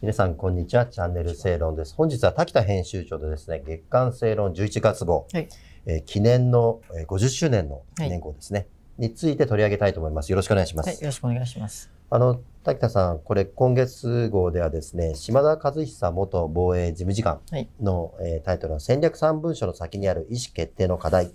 皆さん、こんにちは。チャンネル正論です。本日は滝田編集長でですね、月刊正論11月号、はいえー記念のえー50周年の記念号ですね、について取り上げたいと思います。よろしくお願いします。はい、よろしくお願いします。あの、滝田さん、これ今月号ではですね、島田和久元防衛事務次官はいの、えータイトルの戦略三文書の先にある意思決定の課題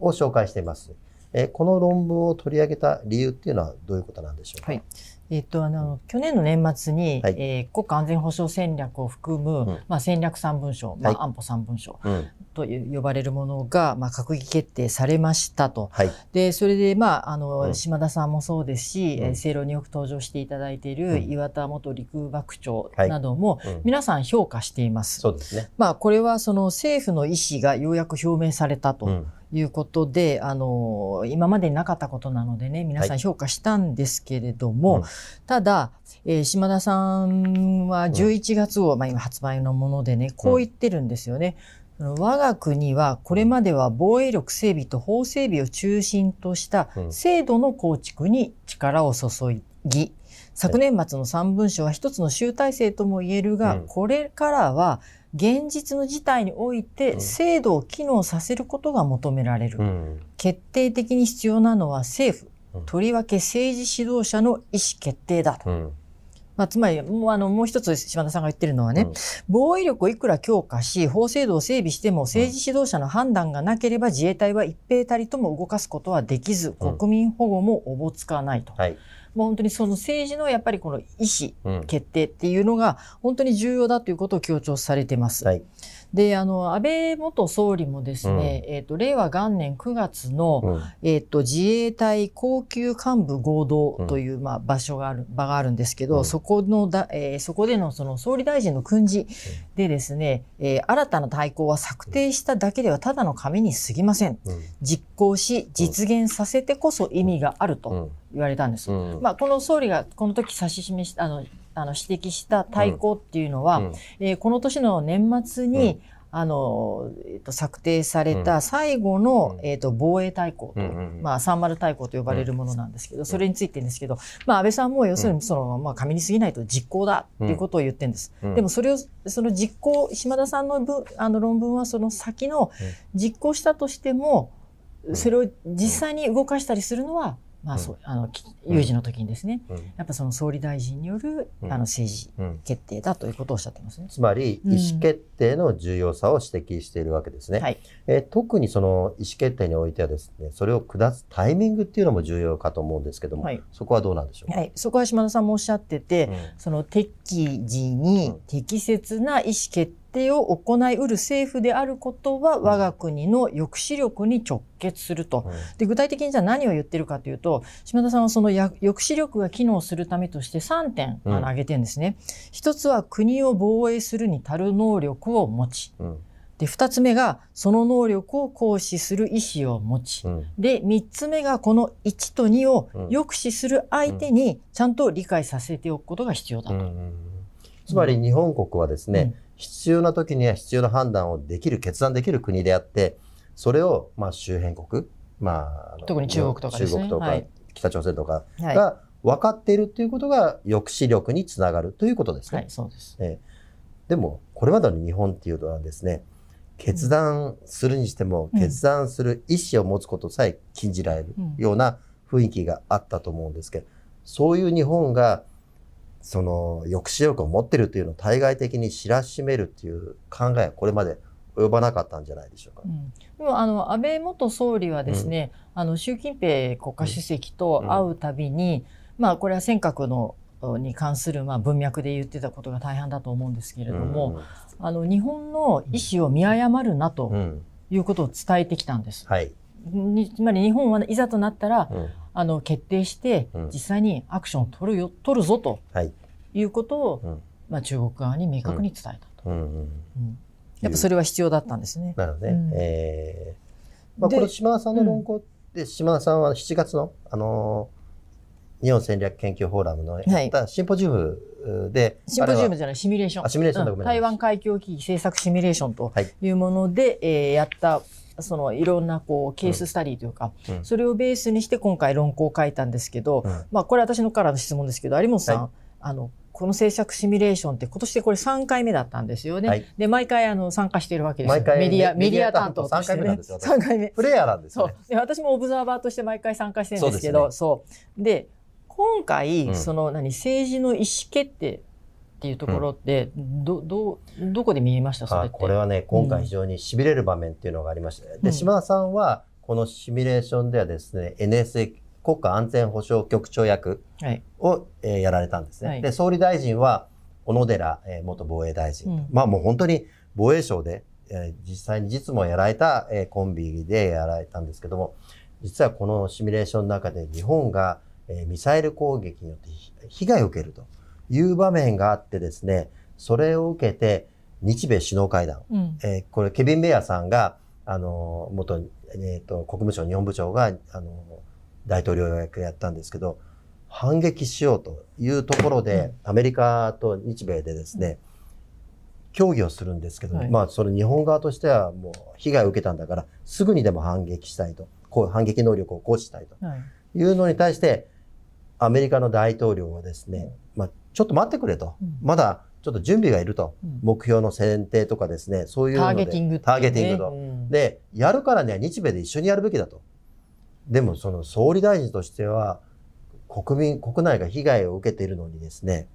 を紹介しています。えーこの論文を取り上げた理由っていうのはどういうことなんでしょうか？はいえっ、と、あの、去年の年末に、はいえー国家安全保障戦略を含む、うんまあ、戦略三文書、まはいあ、安保三文書うん。という呼ばれるものが、まあ、閣議決定されましたと。はい。で、それで、まあ、あの、うん島田さんもそうですし、うんによく登場していただいているうん岩田元陸幕長はいなども、うん皆さん評価しています。そうですね。まあ、これはその政府の意思がようやく表明されたと。うん。いうことで、あの、今までになかったことなのでね、皆さん評価したんですけれども、うんただ、えー島田さんは11月号、まあ今発売のものでね、こう言ってるんですよね。その我が国はこれまでは防衛力整備と法整備を中心としたうん制度の構築に力を注ぎ、昨年末の3文書は一つの集大成とも言えるが、うんこれからは現実の事態においてうん制度を機能させることが求められる。うん。決定的に必要なのは政府うん、とりわけ政治指導者の意思決定だと。うん。まあ、つまり、もうあの、もう一つ島田さんが言ってるのはね、うん防衛力をいくら強化し、法制度を整備しても政治指導者の判断がなければ自衛隊は一兵たりとも動かすことはできず、うん国民保護もおぼつかないと。はい。もう本当にその政治のやっぱりこの意思、うん。決定っていうのが本当に重要だということを強調されてます。はい。で、あの、安倍元総理もですね、えっ、と、令和元年9月の、うん。えっ、と、自衛隊高級幹部合同という、まあ、場所がある、場があるんですけど、うんそこのだ、えーそこでのその総理大臣の訓示でですね、えー新たな大綱は策定しただけではただの紙に過ぎません。うん。実行し、実現させてこそ意味があるとうん。言われたんです。うん。まあ、この総理がこの時指し示した、あの、あの指摘した大綱っていうのは、うん。えーこの年の年末に、あの、えっと策定された最後の、うん。えっと防衛大綱と、うんうんうん。まあ、三丸大綱と呼ばれるものなんですけど、それについてですけど、まあ、安倍さんも要するにその、まあ、紙に過ぎないと実行だっていうことを言ってるんです。うん。でもそれを、その実行、島田さんの文あの論文はその先の実行したとしても、ん。それを実際に動かしたりするのは、まあそう、あの、き有事の時にですね、うん。やっぱその総理大臣による、うんあの政治うん。決定だということをおっしゃってますね。つまり、うん意思決定の重要さを指摘しているわけですね。はい。えー特にその意思決定においてはですね、それを下すタイミングっていうのも重要かと思うんですけども、はいそこはどうなんでしょう？か。はい。そこは島田さんもおっしゃってて、うんその適時にうん適切な意思決定を行いうる政府であることは我が国の抑止力に直結すると。で具体的にじゃあ何を言ってるかというと島田さんはそのや抑止力が機能するためとして3点あうんの挙げてるんですね。一つは国を防衛するに足る能力を持ち。うんで二つ目がその能力を行使する意思を持ち。うんで、三つ目がこの1と2をうん抑止する相手にちゃんと理解させておくことが必要だと。うんうんつまり日本国はですね、うん必要な時には必要な判断をできる、決断できる国であって、それをまあ周辺国、まあ特に中国とかですね中国とか、はい北朝鮮とかはい。が分かっているということが抑止力につながるということですね。はい、そうです。ええでも、これまでの日本っていうのはですね、決断するにしても、うん決断する意思を持つことさえ禁じられるうんような雰囲気があったと思うんですけど、そういう日本が、その抑止力を持ってるというのを対外的に知らしめるっていう考えはこれまで及ばなかったんじゃないでしょうかう。んでもあの安倍元総理はですね、あの習近平国家主席と会うたびに、まあこれは尖閣のに関するまあ文脈で言ってたことが大半だと思うんですけれども、あの日本の意思を見誤るなうん、うとん。いうことを伝えてきたんです。はい。につまり日本はいざとなったら、うん。あの決定してうん実際にアクションを取るよ取るぞとはい。いうことを、うん。まあ、中国側に明確に伝えたと、うん。うん。うんやっぱそれは必要だったんですね。なるほどね。うんえーまあ、でこの島田さんの論考で、島田さんは7月の、あのー日本戦略研究フォーラムのやったシンポジウムで、シンポジウムじゃない、シミュレーション。あシミュレーションだうんごめんなさい台湾海峡危機政策シミュレーションとはいいうもので、えーやった、そのいろんなこうケーススタディというか、うんそれをベースにして今回論考を書いたんですけど、うんまあこれ私のからの質問ですけど、有本さん、はあの、この政策シミュレーションって今年でこれ3回目だったんですよね。はいで、毎回あの参加してるわけですよ。毎回メディア、メメディア担当として3回目なんね。ですよ私3回目。プレイヤーなんですそう。で私もオブザーバーとして毎回参加してるんですけど、そう。で、今回、うんその何、政治の意思決定っていうところって、ど、ど、どこで見えました？それって。あこれはね、今回非常に痺れる場面っていうのがありまして、うんで、島田さんは、このシミュレーションではですね、NSA 国家安全保障局長役はい。を、えーやられたんですね。はいで、総理大臣は、小野寺、えー元防衛大臣。うんまあもう本当に防衛省で、えー実際に実務をやられた、えーコンビでやられたんですけども、実はこのシミュレーションの中で日本が、えーミサイル攻撃によってひ被害を受けるという場面があってですね、それを受けて日米首脳会談、うん。えーこれケビン・ベアさんが、あの、元、えっ、と、国務省日本部長が、あの、大統領役やったんですけど、反撃しようというところで、アメリカと日米でですね、協議をするんですけど、はい。まあ、それ日本側としてはもう被害を受けたんだから、すぐにでも反撃したいと、こう反撃能力を行使したいと。はい。いうのに対して、アメリカの大統領はですね、まあ、ちょっと待ってくれと。うんまだちょっと準備がいると。うん目標の選定とかですね、そういうので。ターゲティングねターゲティングと。うんで、やるからには日米で一緒にやるべきだと。でも、その総理大臣としては、国民、国内が被害を受けているのにですね、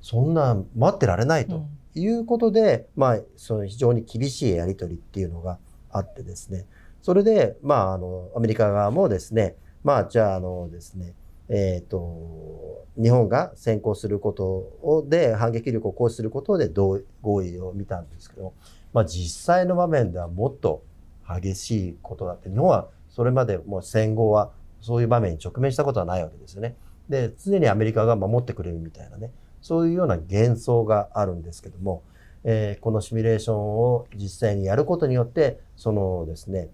そんな待ってられないとうんいうことで、まあ、その非常に厳しいやり取りっていうのがあってですね、それで、まあ、あの、アメリカ側もですね、まあ、じゃあ、あのですね、えっ、と、日本が先行することをで、反撃力を行使することで同合意を見たんですけど、まあ実際の場面ではもっと激しいことだって、日本はそれまでもう戦後はそういう場面に直面したことはないわけですよね。で、常にアメリカが守ってくれるみたいなね、そういうような幻想があるんですけども、えーこのシミュレーションを実際にやることによって、そのですね、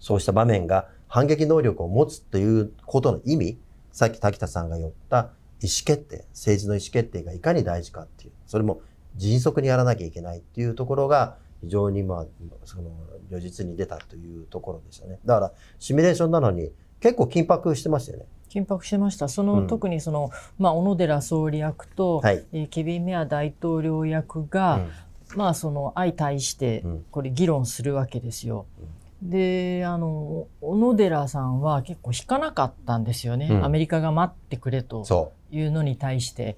そうした場面が反撃能力を持つということの意味、さっき滝田さんが言った意思決定、政治の意思決定がいかに大事かっていう、それも迅速にやらなきゃいけないっていうところが非常にまあ、その、如実に出たというところでしたね。だから、シミュレーションなのに結構緊迫してましたよね。緊迫してました。その、うん特にその、まあ、小野寺総理役と、はい。えーケビン・メア大統領役が、まあ、その相対してうん、これ議論するわけですよ。で、あの、小野寺さんは結構引かなかったんですよね。うん。アメリカが待ってくれとそいうのに対して、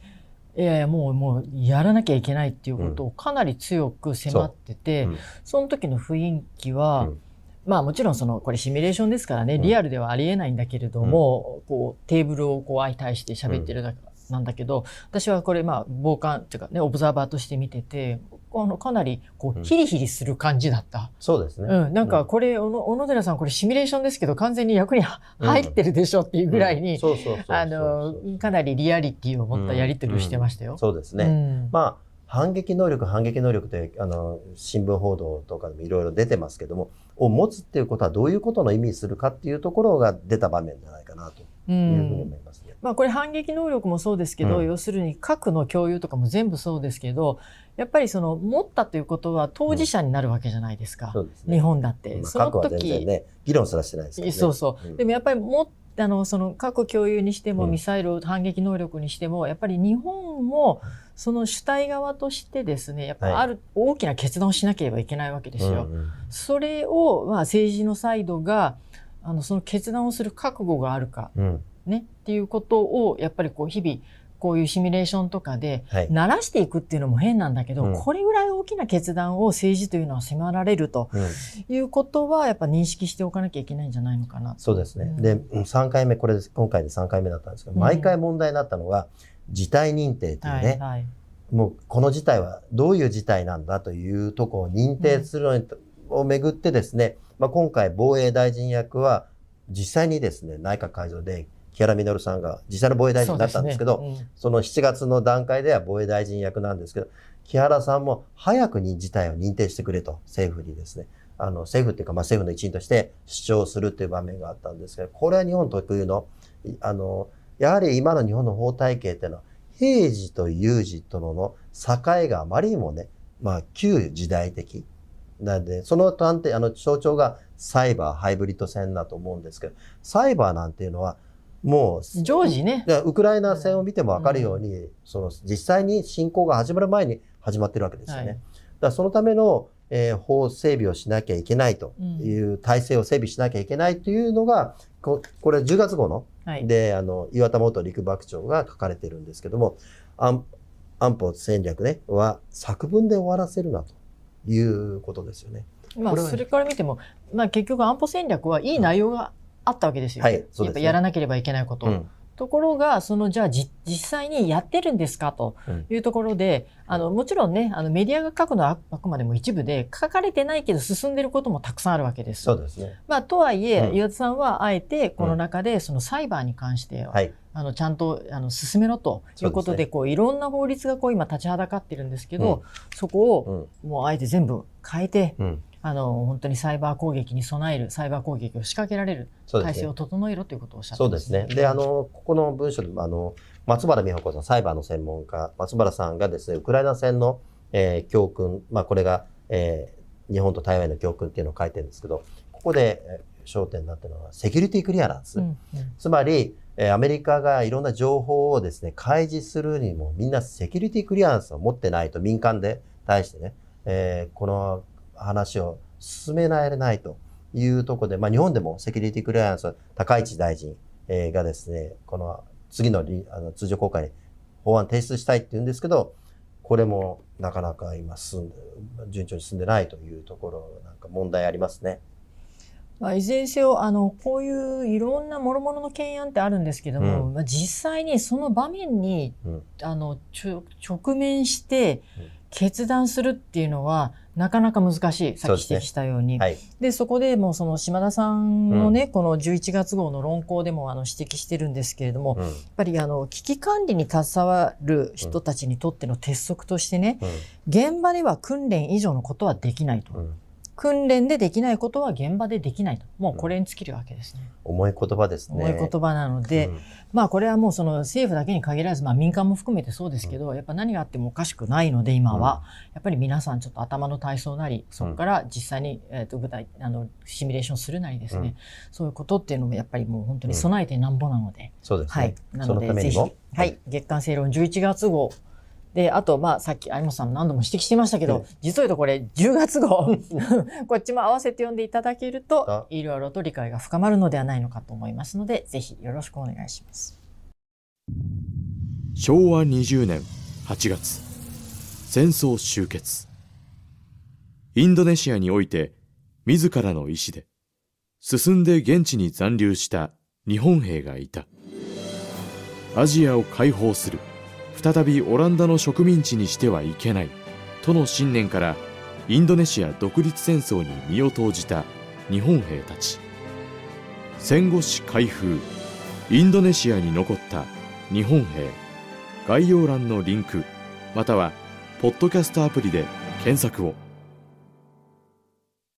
いやいや、もう、もう、やらなきゃいけないっていうことをかなり強く迫ってて、う。うん。その時の雰囲気は、うん。まあもちろんその、これシミュレーションですからね、うん。リアルではありえないんだけれども、こう、テーブルをこう相対して喋ってるだけなんだけど、私はこれまあ、傍観っていうかね、オブザーバーとして見てて、あの、かなり、こう、うんヒリヒリする感じだった。そうですね。うん、なんかこれ、小野小野寺さん、これシミュレーションですけど、完全に役に入ってるでしょっていうぐらいに、そうそうそうそうあの、かなりリアリティを持ったやり取りをしてましたよ。そうですね。うんまあ、反撃能力、反撃能力って、あの、新聞報道とかでもいろいろ出てますけども、を持つっていうことはどういうことの意味するかっていうところが出た場面じゃないかなとういうふうにん思いますね。まあこれ反撃能力もそうですけど、うん要するに核の共有とかも全部そうですけど、やっぱりその持ったということは当事者になるわけじゃないですか。そうですね。日本だって。まあその核は全然時、ね、議論すらしてないですからね。そうそう。うんでもやっぱりもあのその核共有にしても、うんミサイル反撃能力にしてもやっぱり日本もその主体側としてですねやっぱりある大きな決断をしなければいけないわけですよ。うんうんそれを、まあ、政治のサイドがあのその決断をする覚悟があるかうんねっていうことをやっぱりこう日々こういうシミュレーションとかではい。慣らしていくっていうのも変なんだけど、うんこれぐらい大きな決断を政治というのは迫られるとうんいうことはやっぱ認識しておかなきゃいけないんじゃないのかな。そうですね。うんで、うん3回目、これ今回で3回目だったんですけど、うん毎回問題になったのが、事態認定っていうね、はいはい。もうこの事態はどういう事態なんだというところを認定するのに、をめぐってですね、まあ、今回防衛大臣役は実際にですね、内閣改造で木原稔さんが実際の防衛大臣になったんですけど、そうですねその7月の段階では防衛大臣役なんですけど、木原さんも早くに事態を認定してくれと、政府にですね。あの、政府っていうか、まあ、政府の一員として主張するっていう場面があったんですけど、これは日本特有の、いあの、やはり今の日本の法体系っていうのは、平時と有事とのの境があまりにもね、まあ、旧時代的。なんで、その端的、あの、象徴がサイバー、ハイブリッド戦だと思うんですけど、サイバーなんていうのは、もう、常時ね。でウクライナ戦を見ても分かるように、その実際に侵攻が始まる前に始まってるわけですよね。はいだそのための、えー法整備をしなきゃいけないという体制を整備しなきゃいけないというのが、ここれ10月号の、はい。で、あの、岩田元陸幕長が書かれてるんですけども、安安保戦略ね、は作文で終わらせるなということですよね。まあ、それから見ても、まあ、結局安保戦略はいい内容があったわけですよ。はいそうですねやっぱやらなければいけないこと。うんところが、その、じゃあじ、実際にやってるんですか？というところで、あの、もちろんね、あの、メディアが書くのはあくまでも一部で、書かれてないけど進んでることもたくさんあるわけです。そうですね。まあ、とはいえ、うん岩田さんはあえて、この中で、その裁判に関しては、はい。あの、ちゃんと、あの、進めろということで、ねこう、いろんな法律がこう、今立ちはだかってるんですけど、そこを、うん。もうあえて全部変えて、うん。あの、本当にサイバー攻撃に備える、サイバー攻撃を仕掛けられる体制を。整えろということをおっしゃってそうですね。で、あ、の、ここの文章でも、あの、松原美穂子さん、サイバーの専門家、松原さんがですね、ウクライナ戦の、えー教訓、まあ、これが、えー日本と台湾への教訓っていうのを書いてるんですけど、ここで、えー焦点になってるのは、セキュリティクリアランス。うんうんつまり、えーアメリカがいろんな情報をですね、開示するにも、みんなセキュリティクリアランスを持ってないと、民間で対してね、えーこの話を進められないというところで、まあ、日本でもセキュリティクリアランス、高市大臣、えーがですね、この次のりあの通常公開に法案提出したいって言うんですけど、これもなかなか今進んで、順調に進んでないというところ、なんか問題ありますね。まあ、いずれにせよ、あの、こういういろんな諸々の懸案ってあるんですけども、うまあ、実際にその場面に、うん。あの、直面してうん。決断するっていうのは、なかなか難しい。さっき指摘したように。はい。で、そこでもうその島田さんのね、この11月号の論考でもあの指摘してるんですけれども、うんやっぱりあの、危機管理に携わる人たちにとっての鉄則としてね、現場では訓練以上のことはできないと。うんうん訓練でできないことは現場でできないと。もうこれに尽きるわけですね。重い言葉ですね。重い言葉なので、うんまあこれはもうその政府だけに限らず、まあ民間も含めてそうですけど、やっぱ何があってもおかしくないので今は、やっぱり皆さんちょっと頭の体操なり、そこから実際に、えっと具体、あの、シミュレーションするなりですね、うんそういうことっていうのもやっぱりもう本当に備えてなんぼなので、そうですね。はい。なそののでぜひ。はい。月刊正論11月号。で、あと、まあ、さっき、有本さんも何度も指摘してましたけど、うん実を言うとこれ、10月号、こっちも合わせて読んでいただけるとあ、いろいろと理解が深まるのではないのかと思いますので、ぜひよろしくお願いします。昭和20年8月。戦争終結。インドネシアにおいて自らの意志で進んで現地に残留した日本兵がいた。アジアを解放する再びオランダの植民地にしてはいけないとの信念からインドネシア独立戦争に身を投じた日本兵たち。戦後史開封インドネシアに残った日本兵。概要欄のリンクまたはポッドキャストアプリで検索を。